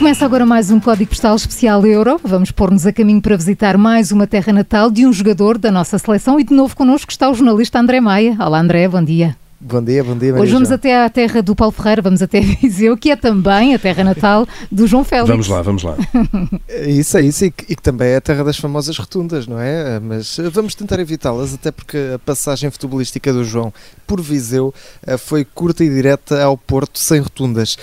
Começa agora mais um Código Postal Especial Euro. Vamos pôr-nos a caminho para visitar mais uma terra natal de um jogador da nossa seleção e de novo connosco está o jornalista André Maia. Olá André, bom dia. Bom dia, bom dia. Maria Hoje vamos João. até à terra do Paulo Ferreira, vamos até Viseu, que é também a terra natal do João Félix. Vamos lá, vamos lá. Isso é isso, e que, e que também é a terra das famosas rotundas, não é? Mas eh, vamos tentar evitá-las, até porque a passagem futebolística do João por Viseu eh, foi curta e direta ao Porto, sem rotundas.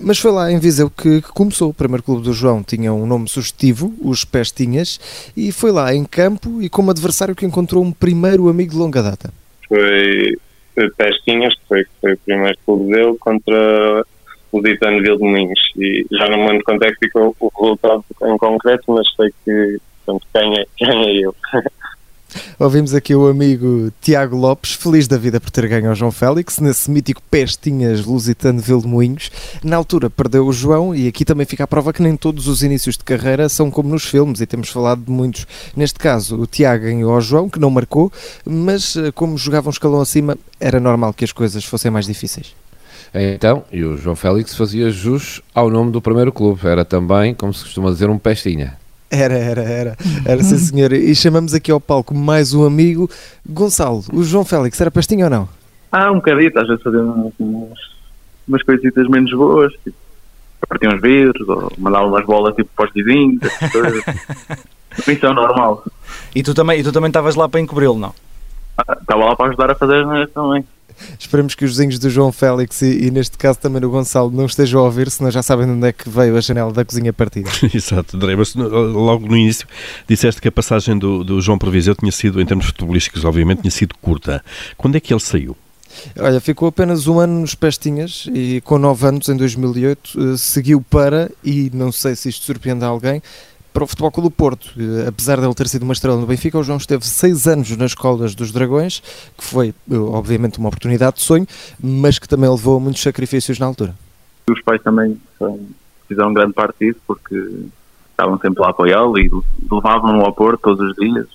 Mas foi lá em Viseu que, que começou. O primeiro clube do João tinha um nome sugestivo, os Pestinhas, e foi lá em campo e como adversário que encontrou um primeiro amigo de longa data. foi Pestinhas, que foi, que foi o primeiro clube dele, contra o Ditano Vildemunhos. E já não me lembro quanto é que ficou o resultado em concreto, mas sei que portanto, ganha, ganha eu. Ouvimos aqui o amigo Tiago Lopes, feliz da vida por ter ganho ao João Félix, nesse mítico Pestinhas Lusitano de Vildemoinhos. Na altura perdeu o João e aqui também fica a prova que nem todos os inícios de carreira são como nos filmes e temos falado de muitos. Neste caso, o Tiago ganhou ao João, que não marcou, mas eh, como jogava um escalão acima, era normal que as coisas fossem mais difíceis. Então, e o João Félix fazia jus ao nome do primeiro clube. Era também, como se costuma dizer, um pestinha. Era, era, era, era sim senhor. E chamamos aqui ao palco mais um amigo, Gonçalo. O João Félix era pestinho ou não? Ah, um bocadito, às vezes fazia umas, umas, coisitas menos boas, tipo, partir uns vidros, ou mandava umas bolas tipo para os vizinhos, essas coisas. Isso é normal. E tu também e tu também estavas lá para encobri-lo, não? Ah, Estava lá para ajudar a fazer as também. Esperemos que os vizinhos do João Félix e, e neste caso também do Gonçalo não estejam a ouvir, senão já sabem de onde é que veio a janela da cozinha partida. Exato, André. Mas no- logo no início disseste que a passagem do, do João por Viseu tinha sido, em termos futebolísticos, obviamente, tinha sido curta. Quando é que ele saiu? Olha, ficou apenas um ano nos Pestinhas e com 9 anos, em 2008, eh, seguiu para, e não sei se isto surpreende alguém, para o Futebol Clube do Porto. Eh, Apesar de ele ter sido uma estrela no Benfica, o João esteve 6 anos nas escolas dos Dragões, que foi, eh, obviamente, uma oportunidade de sonho, mas que também levou a muitos sacrifícios na altura. Os pais também fizeram grande parte disso, porque estavam sempre lá a apoiá-lo e levavam-no ao Porto todos os dias.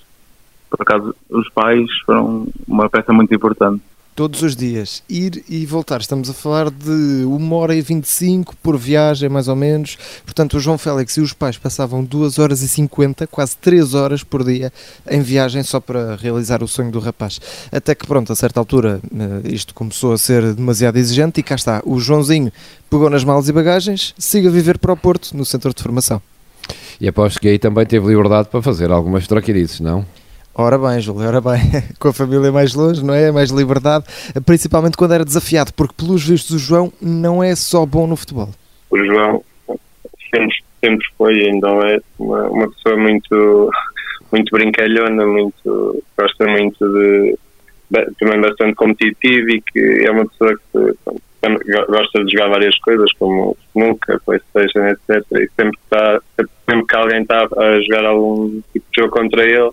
Por acaso, os pais foram uma peça muito importante. Todos os dias, ir e voltar. Estamos a falar de 1 hora e 25 por viagem, mais ou menos. Portanto, o João Félix e os pais passavam 2 horas e 50, quase 3 horas por dia, em viagem só para realizar o sonho do rapaz. Até que, pronto, a certa altura, eh, isto começou a ser demasiado exigente e cá está. O Joãozinho pegou nas malas e bagagens, siga a viver para o Porto, no centro de formação. E aposto que aí também teve liberdade para fazer algumas troquirices, não? Ora bem, Júlio, ora bem, com a família mais longe, não é? Mais liberdade, principalmente quando era desafiado, porque pelos vistos o João não é só bom no futebol. O João sempre, sempre foi ainda é uma, uma pessoa muito, muito brincalhona, muito, gosta muito de. também bastante competitivo e que é uma pessoa que gosta de jogar várias coisas, como snooker, Playstation, etc. E sempre, está, sempre que alguém está a jogar algum tipo de jogo contra ele,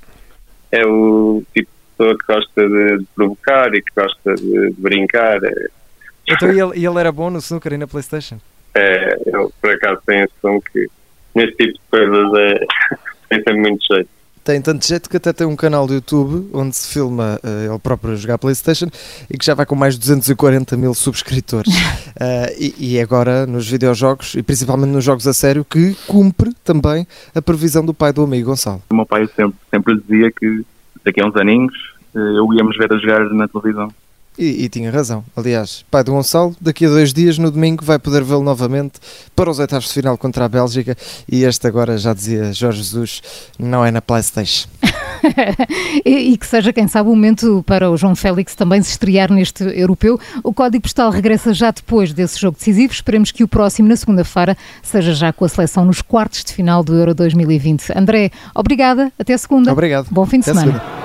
é o tipo de pessoa que gosta de, de provocar e que gosta de, de brincar. É, Então e ele, ele era bom no snooker e na Playstation? é, eu por acaso tenho a noção que nesse tipo de coisas é, tem sempre muito jeito. Tem tanto jeito que até tem um canal do YouTube onde se filma eh, ele próprio a jogar Playstation e que já vai com mais de 240 mil subscritores. Eh, e, e agora nos videojogos e principalmente nos jogos a sério que cumpre também a previsão do pai do amigo Gonçalo. O meu pai sempre, sempre dizia que daqui a uns aninhos eh, eu íamos ver a jogar na televisão. E, e tinha razão. Aliás, pai do Gonçalo, daqui a dois dias, no domingo, vai poder vê-lo novamente para os oitavos de final contra a Bélgica. E este agora, já dizia Jorge Jesus, não é na Playstation. e, e que seja, quem sabe, o momento para o João Félix também se estrear neste europeu. O Código Postal regressa já depois desse jogo decisivo. Esperemos que o próximo, na segunda-feira, seja já com a seleção nos quartos de final do Euro 2020. André, obrigada. Até segunda. Obrigado. Bom fim de Até semana.